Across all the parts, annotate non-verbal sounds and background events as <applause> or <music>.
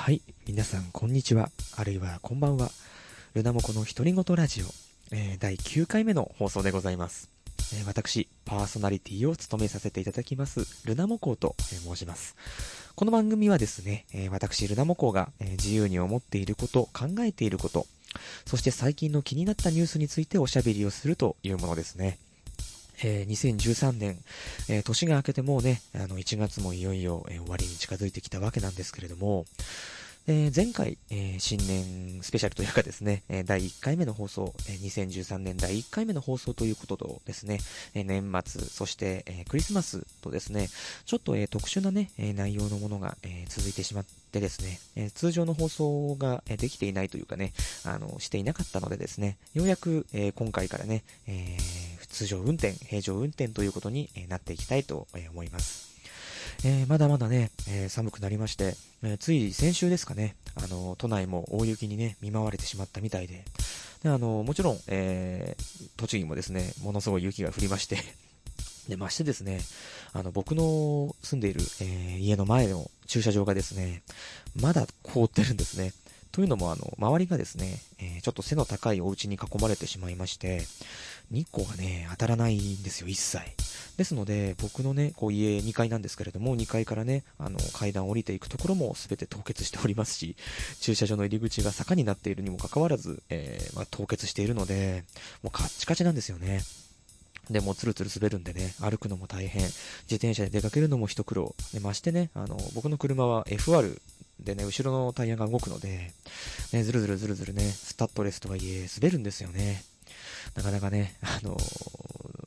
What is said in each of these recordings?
はい。皆さん、こんにちは。あるいは、こんばんは。ルナモコの独り言ラジオ、えー第9回目の放送でございます。えー私、パーソナリティを務めさせていただきます、ルナモコウとえ申します。この番組はですね、え私、ルナモコウが、え自由に思っていること、考えていること、そして最近の気になったニュースについておしゃべりをするというものですね。えー2013年、えー年が明けてもうね、あの、1月もいよいよ、えー終わりに近づいてきたわけなんですけれども、え前回、え新年スペシャルというかですね、え第1回目の放送、え2013年第1回目の放送ということとですね、え年末、そして、えクリスマスとですね、ちょっと、え特殊なね、え内容のものが、え続いてしまってですね、え通常の放送が、えできていないというかね、あの、していなかったのでですね、ようやく、え今回からね、えー通常運転、平常運転ということになっていきたいと思います。えーまだまだね、えー寒くなりまして、えーつい先週ですかね、あの、都内も大雪にね、見舞われてしまったみたいで、であの、もちろん、え栃木もですね、ものすごい雪が降りまして、<laughs> で、ましてですね、あの、僕の住んでいる、え家の前の駐車場がですね、まだ凍ってるんですね。というのも、あの、周りがですね、えーちょっと背の高いお家に囲まれてしまいまして、日光がね、当たらないんですよ、一切。ですので、僕のね、こう家2階なんですけれども、2階からね、あの、階段を降りていくところも全て凍結しておりますし、駐車場の入り口が坂になっているにもかかわらず、えーまあ、凍結しているので、もうカッチカチなんですよね。で、もうツルツル滑るんでね、歩くのも大変。自転車で出かけるのも一苦労。で、ましてね、あの、僕の車は FR でね、後ろのタイヤが動くので、ね、ずるずるずるずるね、スタッドレスとはいえ、滑るんですよね。なかなかね、あの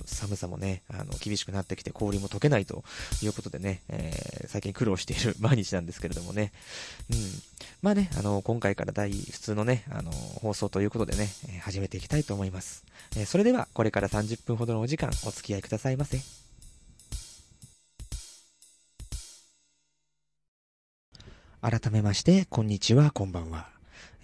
寒さもね、あの、厳しくなってきて氷も溶けないということでね、えー最近苦労している <laughs> 毎日なんですけれどもね。うん。まあね、あの、今回から第、普通のね、あの、放送ということでね、えー始めていきたいと思います。えーそれでは、これから30分ほどのお時間、お付き合いくださいませ。改めまして、こんにちは、こんばんは。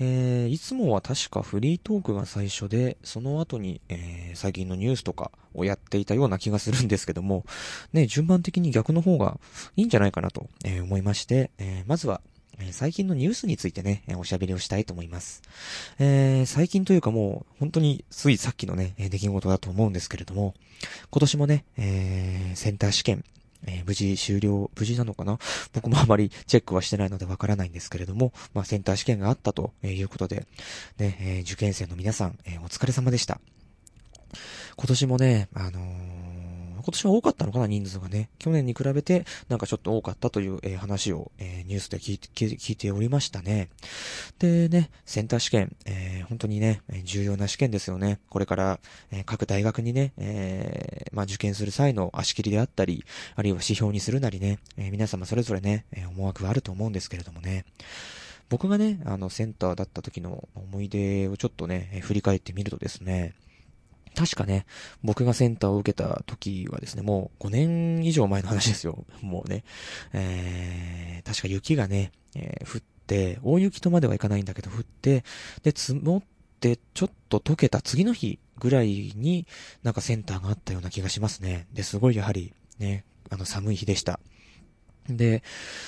えー、いつもは確かフリートークが最初で、その後に、えー、最近のニュースとかをやっていたような気がするんですけども、ね、順番的に逆の方がいいんじゃないかなと、えー思いまして、えーまずは、え最近のニュースについてね、えおしゃべりをしたいと思います。えー最近というかもう、本当についさっきのね、出来事だと思うんですけれども、今年もね、えーセンター試験、えー無事終了、無事なのかな？僕もあまりチェックはしてないのでわからないんですけれども、まあ、センター試験があったということで、ね、えー受験生の皆さん、えーお疲れ様でした。今年もね、あのー今年は多かったのかな、人数がね。去年に比べて、なんかちょっと多かったという、えー話を、えーニュースで聞いて、聞いておりましたね。でね、センター試験、えー本当にね、重要な試験ですよね。これから、え各大学にね、えまあ、受験する際の足切りであったり、あるいは指標にするなりね、え皆様それぞれね、え思惑があると思うんですけれどもね。僕がね、あの、センターだった時の思い出をちょっとね、振り返ってみるとですね、確かね、僕がセンターを受けた時はですね、もう5年以上前の話ですよ。<laughs> もうね、えー、確か雪がね、えー降って、大雪とまではいかないんだけど降って、で、積もって、ちょっと溶けた次の日ぐらいに、なんかセンターがあったような気がしますね。で、すごいやはり、ね、あの、寒い日でした。で、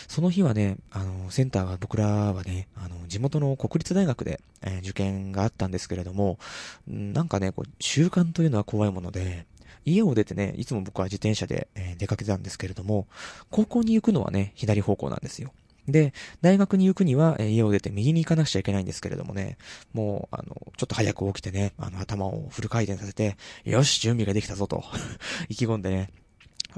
その日はね、あの、センターは僕らはね、あの、地元の国立大学で、えー受験があったんですけれども、なんかね、こう、習慣というのは怖いもので、家を出てね、いつも僕は自転車で、えー出かけたんですけれども、高校に行くのはね、左方向なんですよ。で、大学に行くには、えー家を出て右に行かなくちゃいけないんですけれどもね、もう、あの、ちょっと早く起きてね、あの、頭をフル回転させて、よし、準備ができたぞと、<laughs> 意気込んでね、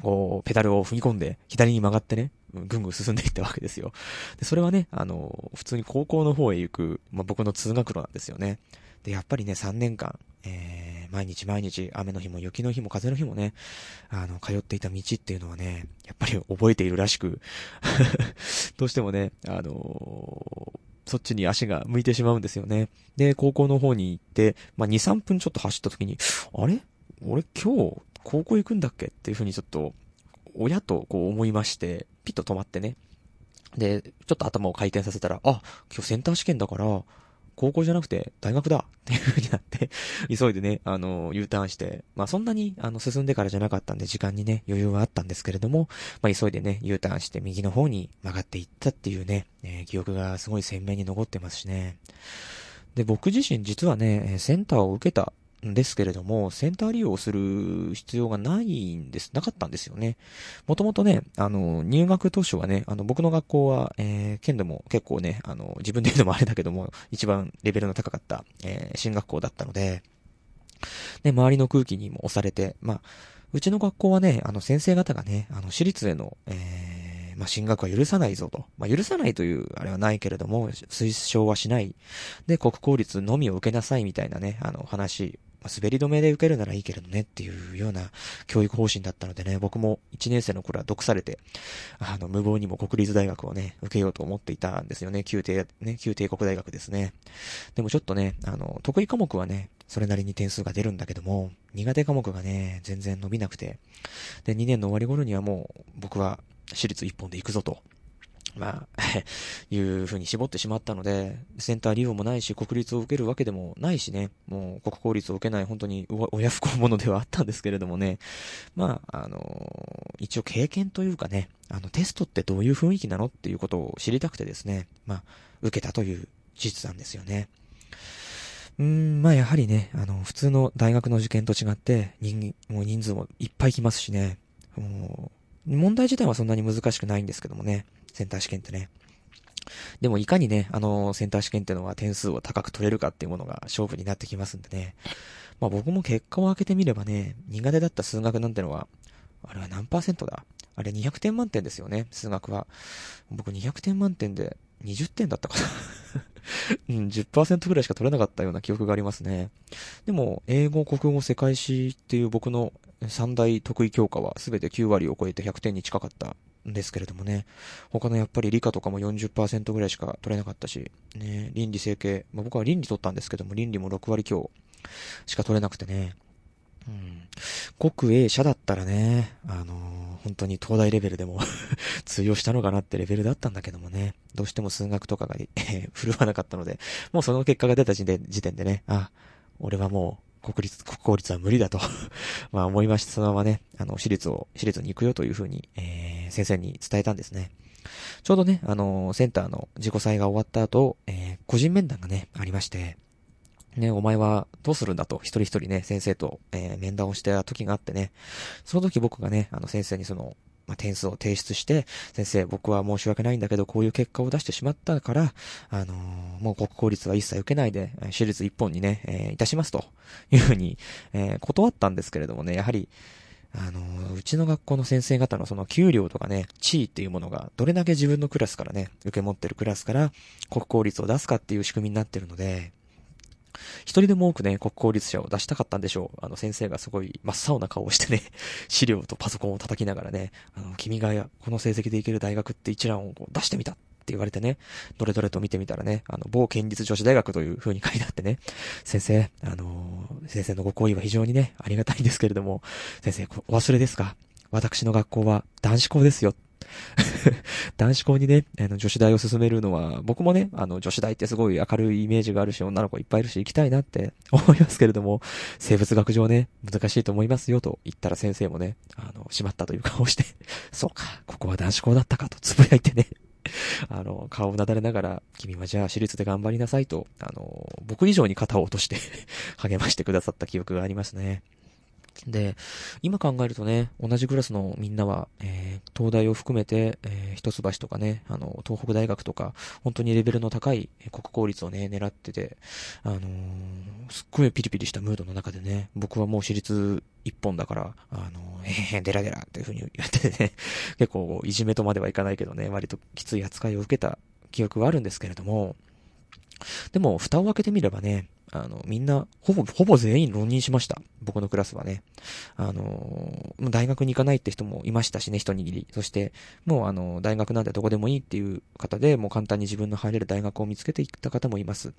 こう、ペダルを踏み込んで、左に曲がってね、ぐんぐん進んでいったわけですよ。で、それはね、あの、普通に高校の方へ行く、まあ、僕の通学路なんですよね。で、やっぱりね、3年間、えー、毎日毎日、雨の日も雪の日も風の日もね、あの、通っていた道っていうのはね、やっぱり覚えているらしく、<laughs> どうしてもね、あのそっちに足が向いてしまうんですよね。で、高校の方に行って、まあ、2、3分ちょっと走った時に、あれ？俺今日、高校行くんだっけ？っていうふうにちょっと、親とこう思いまして、ピッと止まってね。で、ちょっと頭を回転させたら、あ、今日センター試験だから、高校じゃなくて大学だっていう風になって急いでね、あの、U ターンして、まあそんなに、あの、進んでからじゃなかったんで時間にね、余裕はあったんですけれども、まあ急いでね、U ターンして右の方に曲がっていったっていうね、えー、記憶がすごい鮮明に残ってますしね。で、僕自身実はね、センターを受けたですけれども、センター利用をする必要がないんです、なかったんですよね。もともとね、あの、入学当初はね、あの、僕の学校は、えー、県でも結構ね、あの、自分で言うのもあれだけども、一番レベルの高かった、えー、進学校だったので、で、周りの空気にも押されて、まあ、うちの学校はね、あの、先生方がね、あの、私立への、えー、まあ、進学は許さないぞと。まあ、許さないという、あれはないけれども、推奨はしない。で、国公立のみを受けなさいみたいなね、あの、話まあ、滑り止めで受けるならいいけれどねっていうような教育方針だったのでね、僕も1年生の頃は毒されて、あの、無謀にも国立大学をね、受けようと思っていたんですよね。旧帝、ね、旧帝国大学ですね。でもちょっとね、あの、得意科目はね、それなりに点数が出るんだけども、苦手科目がね、全然伸びなくて、で、2年の終わり頃にはもう、僕は私立一本で行くぞと。まあ、<laughs> いう風に絞ってしまったので、センター利用もないし、国立を受けるわけでもないしね、もう国公立を受けない本当に親不孝者ではあったんですけれどもね、まあ、あの一応経験というかね、あの、テストってどういう雰囲気なのっていうことを知りたくてですね、まあ、受けたという事実なんですよね。うん、まあやはりね、あの、普通の大学の受験と違って、人、もう人数もいっぱい来ますしね、もう、問題自体はそんなに難しくないんですけどもね、センター試験ってね。でもいかにね、あの、センター試験ってのは点数を高く取れるかっていうものが勝負になってきますんでね。まあ僕も結果を開けてみればね、苦手だった数学なんてのは、あれは何パーセントだ？あれ200点満点ですよね、数学は。僕200点満点で20点だったかな <laughs> うん、10%ぐらいしか取れなかったような記憶がありますね。でも、英語、国語、世界史っていう僕の三大得意教科は全て9割を超えて100点に近かったんですけれどもね。他のやっぱり理科とかも40%ぐらいしか取れなかったし、ね、倫理整形、まあ、僕は倫理取ったんですけども、倫理も6割強しか取れなくてね。うん。国営者だったらね、あのー、本当に東大レベルでも <laughs> 通用したのかなってレベルだったんだけどもね、どうしても数学とかが、え <laughs> 振るわなかったので、もうその結果が出た時点でね、あ、俺はもう国立、国公立は無理だと <laughs> まあ思いまして、そのままね、あの、私立を、私立に行くよというふうに、えー、先生に伝えたんですね。ちょうどね、あの、センターの自己祭が終わった後、えー、個人面談がね、ありまして、ね、お前はどうするんだと、一人一人ね、先生と、えー、面談をした時があってね、その時僕がね、あの先生にその、まあ、点数を提出して、先生、僕は申し訳ないんだけど、こういう結果を出してしまったから、あのー、もう国公立は一切受けないで、私立一本にね、えー、いたしますというふうに、えー、断ったんですけれどもね、やはり、あの、うちの学校の先生方のその給料とかね、地位っていうものが、どれだけ自分のクラスからね、受け持ってるクラスから国公立を出すかっていう仕組みになってるので、一人でも多くね、国公立者を出したかったんでしょう。あの、先生がすごい真っ青な顔をしてね、<laughs> 資料とパソコンを叩きながらね、あの、君がこの成績でいける大学って一覧を出してみたって言われてね、どれどれと見てみたらね、あの、某県立女子大学という風に書いてあってね、<laughs> 先生、あのー、先生のご好意は非常にね、ありがたいんですけれども、先生、お忘れですか？私の学校は男子校ですよ。<laughs> 男子校にね、あの、女子大を進めるのは、僕もね、あの、女子大ってすごい明るいイメージがあるし、女の子いっぱいいるし、行きたいなって <laughs> 思いますけれども、生物学上ね、難しいと思いますよと言ったら先生もね、あの、しまったという顔をして、そうか、ここは男子校だったかとつぶやいてね、<laughs> あの、顔をなだれながら、君はじゃあ私立で頑張りなさいと、あの、僕以上に肩を落として <laughs> 励ましてくださった記憶がありますね。で、今考えるとね、同じクラスのみんなは、えー、東大を含めて、えー、一橋とかね、あの、東北大学とか、本当にレベルの高い国公立をね、狙ってて、あのー、すっごいピリピリしたムードの中でね、僕はもう私立一本だから、あのー、へへデラデラっていう風に言っててね、<laughs> 結構いじめとまではいかないけどね、割ときつい扱いを受けた記憶はあるんですけれども、でも、蓋を開けてみればね、あの、みんな、ほぼ、ほぼ全員浪人しました。僕のクラスはね。あの、大学に行かないって人もいましたしね、一握り。そして、もうあの、大学なんてどこでもいいっていう方で、もう簡単に自分の入れる大学を見つけていった方もいます。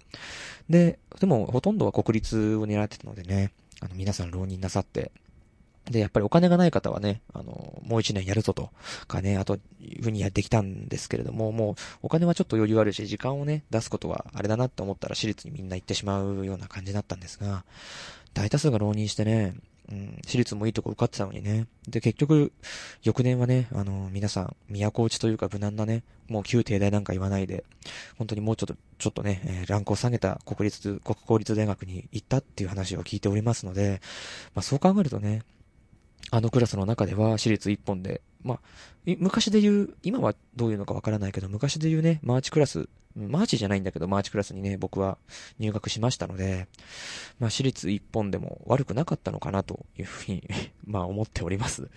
で、でも、ほとんどは国立を狙ってたのでね、あの、皆さん浪人なさって、で、やっぱりお金がない方はね、あの、もう一年やるぞと。かね、あと、いうふうにやってきたんですけれども、もう、お金はちょっと余裕あるし、時間をね、出すことはあれだなって思ったら私立にみんな行ってしまうような感じだったんですが、大多数が浪人してね、うん、私立もいいとこ受かってたのにね。で、結局、翌年はね、あの、皆さん、都落ちというか無難なね、もう旧帝大なんか言わないで、本当にもうちょっと、ちょっとね、えー、ランクを下げた国立、国公立大学に行ったっていう話を聞いておりますので、まあそう考えるとね、あのクラスの中では私立一本で、まあ、昔で言う、今はどういうのかわからないけど、昔で言うね、マーチクラス、マーチじゃないんだけど、マーチクラスにね、僕は入学しましたので、まあ、私立一本でも悪くなかったのかなというふうに <laughs> まあ、思っております。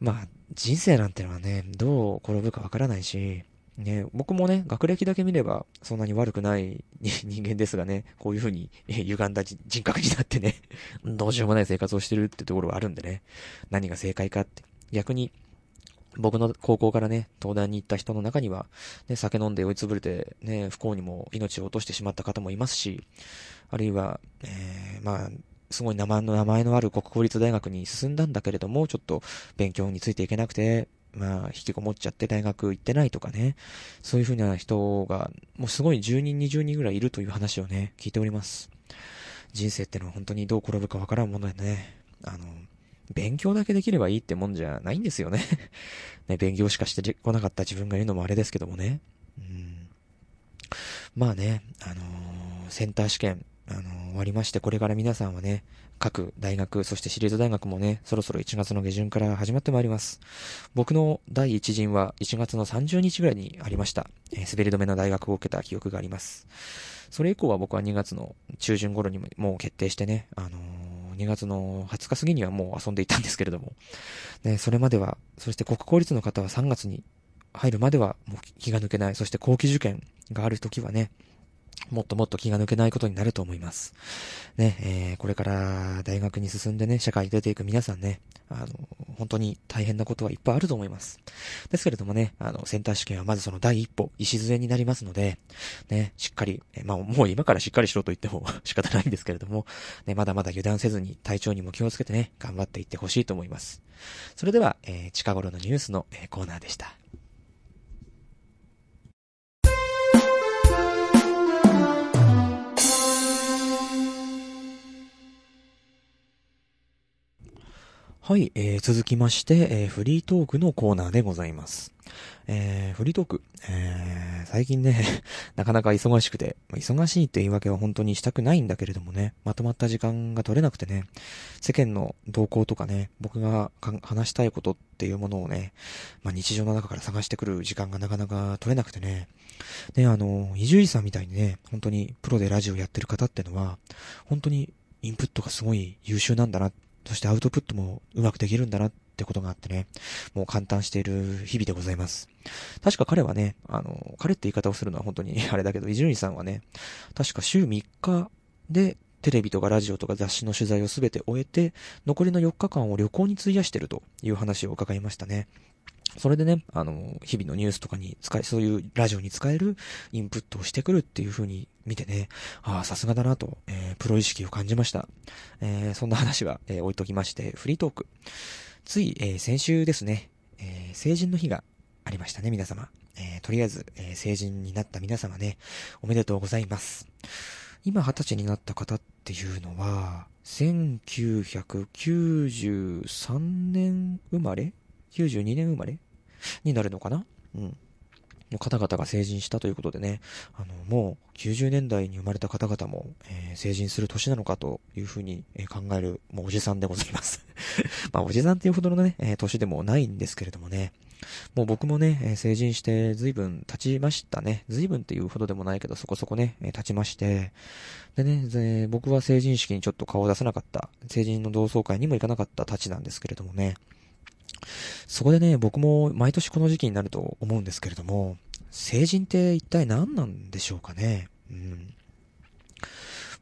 まあ、人生なんてのはね、どう転ぶかわからないし、ね、僕もね、学歴だけ見ればそんなに悪くない <laughs> 人間ですがね、こういう風に歪んだ人格になってね、どうしようもない生活をしてるってところはあるんでね、何が正解かって。逆に、僕の高校からね、東大に行った人の中には、ね、酒飲んで追いつぶれて、ね、不幸にも命を落としてしまった方もいますし、あるいは、えー、まあ、すごい名前の名前のある国公立大学に進んだんだけれども、ちょっと勉強についていけなくて、まあ、引きこもっちゃって大学行ってないとかね、そういうふうな人が、もうすごい10人、20人ぐらいいるという話をね、聞いております。人生ってのは本当にどう転ぶかわからんものでね、あの、勉強だけできればいいってもんじゃないんですよね <laughs> ね、勉強しかしてこなかった自分が言うのもあれですけどもね。うん、まあね、あのー、センター試験、あのー、終わりまして、これから皆さんはね、各大学、そして私立大学もね、そろそろ1月の下旬から始まってまいります。僕の第一陣は1月の30日ぐらいにありました。えー、滑り止めの大学を受けた記憶があります。それ以降は僕は2月の中旬頃にももう決定してね、あのー2月の20日過ぎにはもう遊んでいたんですけれども、ね、それまでは、そして国公立の方は3月に入るまではもう気が抜けない、そして後期受験がある時はね、もっともっと気が抜けないことになると思います。ね、えー、これから大学に進んでね、社会に出ていく皆さんね、あの、本当に大変なことはいっぱいあると思います。ですけれどもね、あの、センター試験はまずその第一歩、礎になりますので、ね、しっかり、えまあ、もう今からしっかりしろと言っても <laughs> 仕方ないんですけれども、ね、まだまだ油断せずに体調にも気をつけてね、頑張っていってほしいと思います。それでは、えー、近頃のニュースの、えー、コーナーでした。はい、えー、続きまして、えー、フリートークのコーナーでございます。えー、フリートーク、えー、最近ね、<laughs> なかなか忙しくて、忙しいって言い訳は本当にしたくないんだけれどもね、まとまった時間が取れなくてね、世間の動向とかね、僕が話したいことっていうものをね、まあ、日常の中から探してくる時間がなかなか取れなくてね、ね、あの、伊集院さんみたいにね、本当にプロでラジオやってる方ってのは、本当にインプットがすごい優秀なんだなっそしてアウトプットもうまくできるんだなってことがあってね、もう簡単している日々でございます。確か彼はね、あの、彼って言い方をするのは本当に <laughs> あれだけど、伊集院さんはね、確か週3日でテレビとかラジオとか雑誌の取材をすべて終えて、残りの4日間を旅行に費やしてるという話を伺いましたね。それでね、あの、日々のニュースとかに使え、そういうラジオに使えるインプットをしてくるっていう風に見てね、ああ、さすがだなと、えー、プロ意識を感じました。えー、そんな話は、えー、置いときまして、フリートーク。つい、えー、先週ですね、えー、成人の日がありましたね、皆様。えー、とりあえず、えー、成人になった皆様ね、おめでとうございます。今二十歳になった方っていうのは、1993年生まれ？92年生まれ？になるのかな？うん。の方々が成人したということでね、あの、もう90年代に生まれた方々も、えー、成人する年なのかというふうに、えー、考える、もうおじさんでございます。<laughs> まあ、おじさんっていうほどのね、えー、年でもないんですけれどもね、もう僕もね、え成人して随分経ちましたね。随分っていうほどでもないけど、そこそこね、え経ちまして、でね、僕は成人式にちょっと顔を出さなかった、成人の同窓会にも行かなかったたちなんですけれどもね、そこでね、僕も毎年この時期になると思うんですけれども、成人って一体何なんでしょうかね？うん。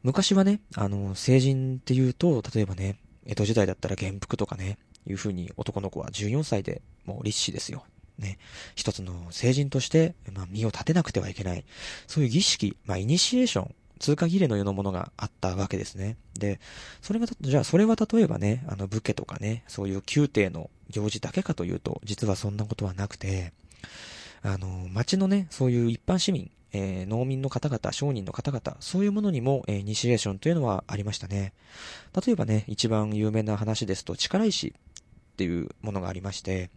昔はね、あの、成人って言うと、例えばね、江戸時代だったら元服とかね、いう風に男の子は14歳でもう立志ですよ。ね、一つの成人として、まあ、身を立てなくてはいけない。そういう儀式、まあ、イニシエーション通過儀礼のようなものがあったわけですね。で、それが、じゃあそれは例えばね、あの武家とかね、そういう宮廷の行事だけかというと、実はそんなことはなくて、あの、町のね、そういう一般市民、えー、農民の方々、商人の方々、そういうものにも、えー、イニシエーションというのはありましたね。例えばね、一番有名な話ですと、力石っていうものがありまして、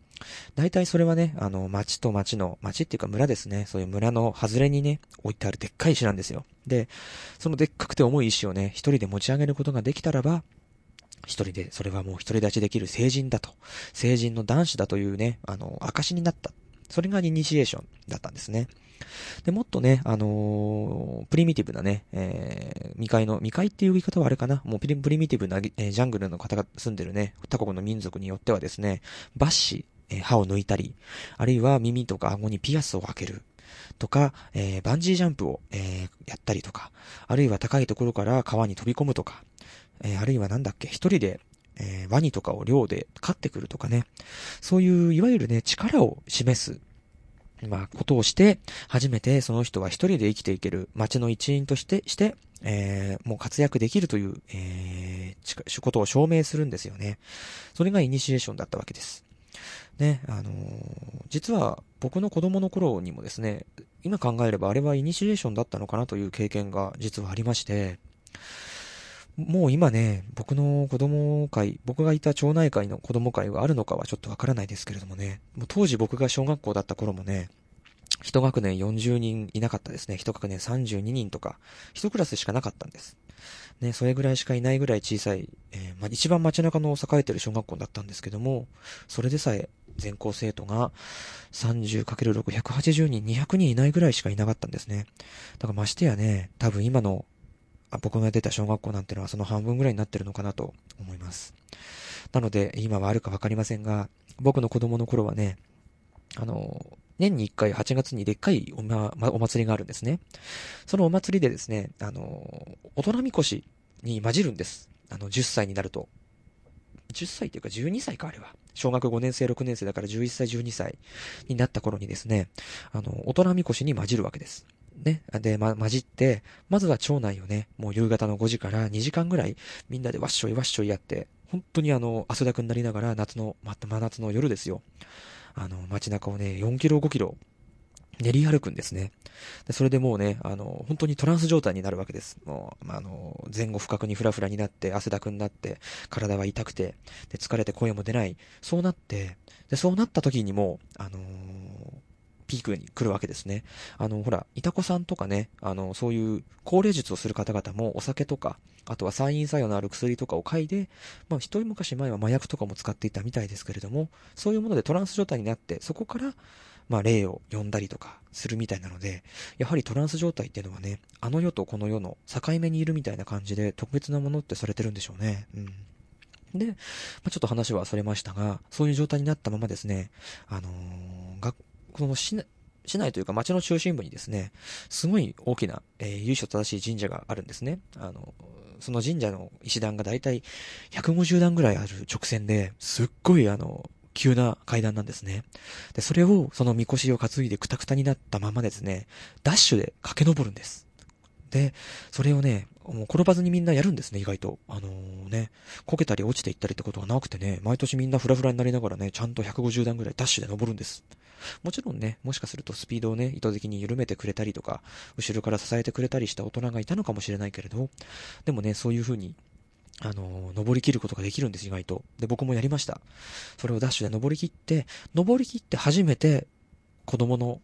大体それはね、あの、町と町の、町っていうか村ですね。そういう村の外れにね、置いてあるでっかい石なんですよ。で、そのでっかくて重い石をね、一人で持ち上げることができたらば、一人で、それはもう独り立ちできる成人だと。成人の男子だというね、あの、証になった。それがイニシエーションだったんですね。で、もっとね、あのー、プリミティブなね、えー、未開の、未開っていう言い方はあれかなもうプリミティブな、えー、ジャングルの方が住んでるね、他国の民族によってはですね、バッシえ歯を抜いたり、あるいは耳とか顎にピアスを開ける。とか、えー、バンジージャンプを、えー、やったりとか、あるいは高いところから川に飛び込むとか、えー、あるいはなんだっけ、一人で、えワニとかを漁で飼ってくるとかね、そういういわゆるね、力を示す、まあ、ことをして、初めてその人は一人で生きていける街の一員として、して、えー、もう活躍できるという、えー、ことを証明するんですよね。それがイニシエーションだったわけです。ね、あのー、実は僕の子供の頃にもですね、今考えればあれはイニシエーションだったのかなという経験が実はありまして、もう今ね、僕の子供会、僕がいた町内会の子供会があるのかはちょっとわからないですけれどもね、もう当時僕が小学校だった頃もね、一学年40人いなかったですね。一学年32人とか、一クラスしかなかったんです。ね、それぐらいしかいないぐらい小さい、えー、まあ、一番街中の栄えてる小学校だったんですけども、それでさえ全校生徒が 30×6、180人、200人いないぐらいしかいなかったんですね。だからましてやね、多分今のあ僕が出た小学校なんてのはその半分ぐらいになってるのかなと思います。なので、今はあるかわかりませんが、僕の子供の頃はね、あの、年に1回8月にでっかいお,、ま、お祭りがあるんですね。そのお祭りでですね、あの、大人みこしに混じるんです。あの、10歳になると。10歳っていうか12歳か、あれは。小学5年生、6年生だから11歳、12歳になった頃にですね、あの、大人みこしに混じるわけです。ね。で、ま、混じって、まずは町内をね、もう夕方の5時から2時間ぐらい、みんなでわっしょいわっしょいやって、本当にあの、汗だくになりながら、夏の、ま、真夏の夜ですよ。あの、街中をね、4キロ5キロ、練り歩くんですね。で、それでもうね、あの、本当にトランス状態になるわけです。もう、まあ、の、前後不覚にフラフラになって、汗だくになって、体は痛くて、で、疲れて声も出ない。そうなって、で、そうなった時にも、あのー、ピークに来るわけですね。あの、ほら、いたこさんとかね、あの、そういう高齢術をする方々もお酒とか、あとは酸因作用のある薬とかを嗅いで、まあ、一人昔前は麻薬とかも使っていたみたいですけれども、そういうものでトランス状態になって、そこから、まあ、霊を呼んだりとかするみたいなので、やはりトランス状態っていうのはね、あの世とこの世の境目にいるみたいな感じで特別なものってされてるんでしょうね。うん。で、まあ、ちょっと話はそれましたが、そういう状態になったままですね、あのー、この市市内というか町の中心部にですね、すごい大きな、えー、由緒正しい神社があるんですね。あの、その神社の石段がだいたい150段ぐらいある直線で、すっごいあの、急な階段なんですね。で、それを、そのみこしを担いでくたくたになったままですね、ダッシュで駆け上るんです。で、それをね、もう転ばずにみんなやるんですね、意外と。あのー、ね、こけたり落ちていったりってことがなくてね、毎年みんなフラフラになりながらね、ちゃんと150段ぐらいダッシュで登るんです。もちろんね、もしかするとスピードをね、意図的に緩めてくれたりとか、後ろから支えてくれたりした大人がいたのかもしれないけれど、でもね、そういう風に、あのー登り切ることができるんです、意外と。で、僕もやりました。それをダッシュで登り切って、登り切って初めて、子供の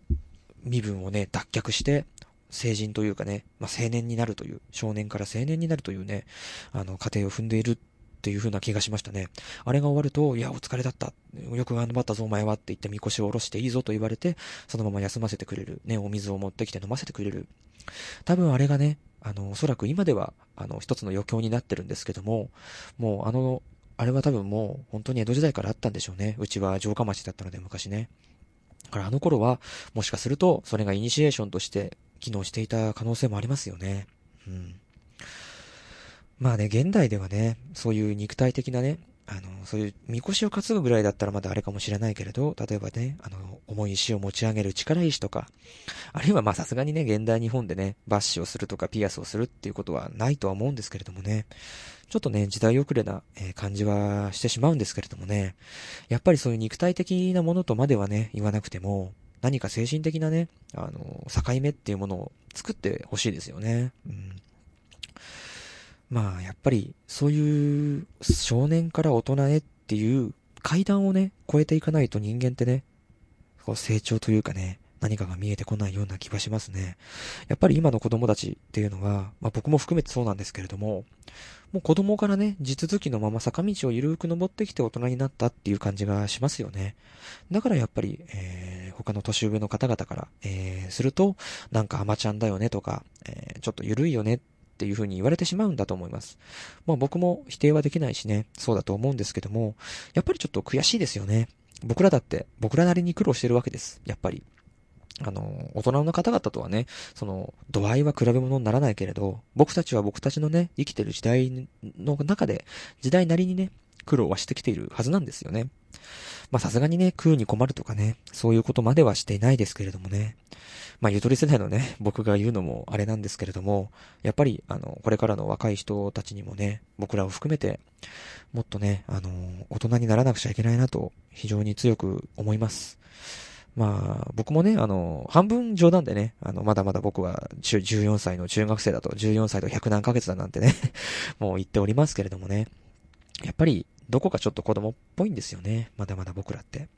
身分をね、脱却して、成人というかね、まあ、青年になるという、少年から青年になるというね、あの、過程を踏んでいるっていう風な気がしましたね。あれが終わると、いや、お疲れだった。よく頑張ったぞ、お前はって言ってみこしを下ろしていいぞと言われて、そのまま休ませてくれる。ね、お水を持ってきて飲ませてくれる。多分あれがね、あの、おそらく今では、あの、一つの余興になってるんですけども、もうあの、あれは多分もう、本当に江戸時代からあったんでしょうね。うちは城下町だったので、昔ね。だからあの頃は、もしかすると、それがイニシエーションとして機能していた可能性もありますよね。うん。まあね、現代ではね、そういう肉体的なね、あの、そういう、みこしを担ぐぐらいだったらまだあれかもしれないけれど、例えばね、あの、重い石を持ち上げる力石とか、あるいはまあさすがにね、現代日本でね、バッシュをするとかピアスをするっていうことはないとは思うんですけれどもね、ちょっとね、時代遅れな、感じはしてしまうんですけれどもね、やっぱりそういう肉体的なものとまではね、言わなくても、何か精神的なね、あの、境目っていうものを作ってほしいですよね。うん。まあ、やっぱり、そういう少年から大人へっていう階段をね、超えていかないと人間ってね、こう成長というかね、何かが見えてこないような気がしますね。やっぱり今の子供たちっていうのは、まあ僕も含めてそうなんですけれども、もう子供からね、地続きのまま坂道をゆるく登ってきて大人になったっていう感じがしますよね。だからやっぱり、えー、他の年上の方々から、えー、すると、なんか甘ちゃんだよねとか、えー、ちょっとゆるいよねっていう風に言われてしまうんだと思います。まあ僕も否定はできないしね、そうだと思うんですけども、やっぱりちょっと悔しいですよね。僕らだって、僕らなりに苦労してるわけです。やっぱり。あの、大人の方々とはね、その、度合いは比べ物にならないけれど、僕たちは僕たちのね、生きてる時代の中で、時代なりにね、苦労はしてきているはずなんですよね。まあさすがにね、食うに困るとかね、そういうことまではしていないですけれどもね。まあゆとり世代のね、僕が言うのもあれなんですけれども、やっぱり、あの、これからの若い人たちにもね、僕らを含めて、もっとね、あの、大人にならなくちゃいけないなと、非常に強く思います。まあ、僕もね、あの、半分冗談でね、あの、まだまだ僕は14歳の中学生だと、14歳と100何ヶ月だなんてね <laughs> もう言っておりますけれどもね。やっぱり、どこかちょっと子供っぽいんですよね。まだまだ僕らって。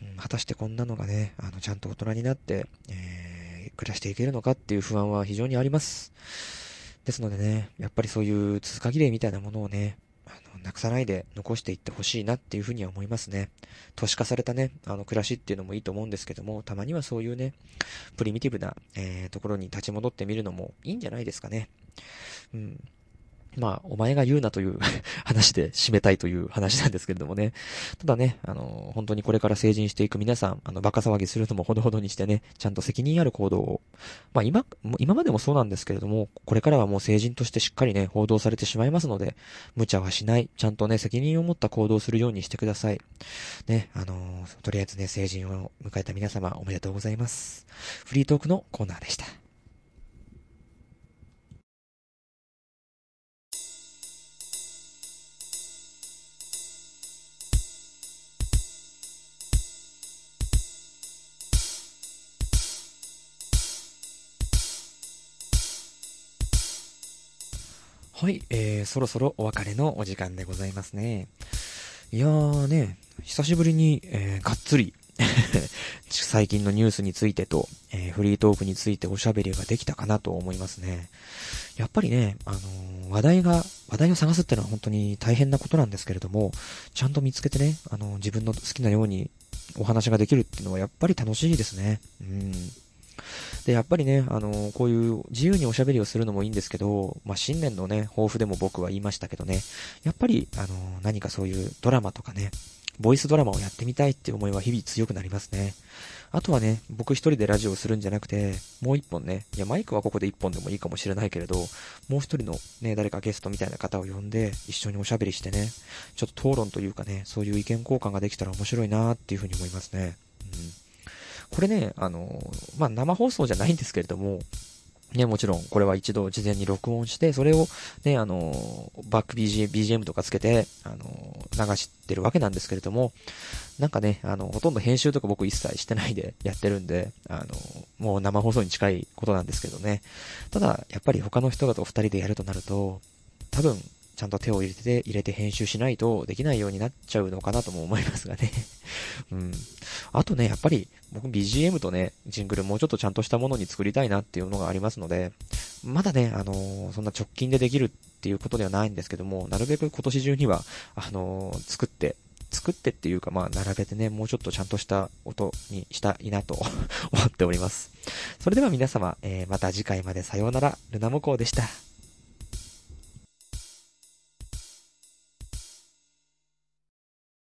うん、果たしてこんなのがね、あの、ちゃんと大人になって、えー、暮らしていけるのかっていう不安は非常にあります。ですのでね、やっぱりそういう通過儀礼みたいなものをね、あのなくさないで残していってほしいなっていうふうには思いますね。都市化されたね、あの暮らしっていうのもいいと思うんですけども、たまにはそういうね、プリミティブな、えー、ところに立ち戻ってみるのもいいんじゃないですかね。うん。まあ、お前が言うなという <laughs> 話で締めたいという話なんですけれどもね。ただね、あの、本当にこれから成人していく皆さん、あの、バカ騒ぎするのもほどほどにしてね、ちゃんと責任ある行動を、まあ今、今までもそうなんですけれども、これからはもう成人としてしっかりね、報道されてしまいますので、無茶はしない、ちゃんとね、責任を持った行動をするようにしてください。ね、あの、とりあえずね、成人を迎えた皆様、おめでとうございます。フリートークのコーナーでした。はい、えー、そろそろお別れのお時間でございますね。いやーね、久しぶりに、えー、がっつり <laughs> 最近のニュースについてと、えー、フリートークについておしゃべりができたかなと思いますね。やっぱりね、あのー、話題が、話題を探すってのは本当に大変なことなんですけれども、ちゃんと見つけてね、あのー、自分の好きなようにお話ができるっていうのはやっぱり楽しいですね。うん。で、やっぱりね、あの、こういう自由におしゃべりをするのもいいんですけど、まあ、新年のね、抱負でも僕は言いましたけどね、やっぱり、あの、何かそういうドラマとかね、ボイスドラマをやってみたいって思いは日々強くなりますね。あとはね、僕一人でラジオをするんじゃなくて、もう一本ね、いや、マイクはここで一本でもいいかもしれないけれど、もう一人のね、誰かゲストみたいな方を呼んで、一緒におしゃべりしてね、ちょっと討論というかね、そういう意見交換ができたら面白いなーっていうふうに思いますね。うん。これね、あの、まあ、生放送じゃないんですけれども、ね、もちろん、これは一度事前に録音して、それをね、あの、バック BGM, BGM とかつけて、あの、流してるわけなんですけれども、なんかね、あの、ほとんど編集とか僕一切してないでやってるんで、あの、もう生放送に近いことなんですけどね。ただ、やっぱり他の人だと二人でやるとなると、多分、ちゃんと手を入れて、入れて編集しないとできないようになっちゃうのかなとも思いますがね。<laughs> うん。あとね、やっぱり僕 BGM とね、ジングルもうちょっとちゃんとしたものに作りたいなっていうのがありますので、まだね、あのー、そんな直近でできるっていうことではないんですけども、なるべく今年中には、あのー、作って、作ってっていうか、まあ、並べてね、もうちょっとちゃんとした音にしたいなと <laughs> 思っております。それでは皆様、えー、また次回までさようなら、ルナモコウでした。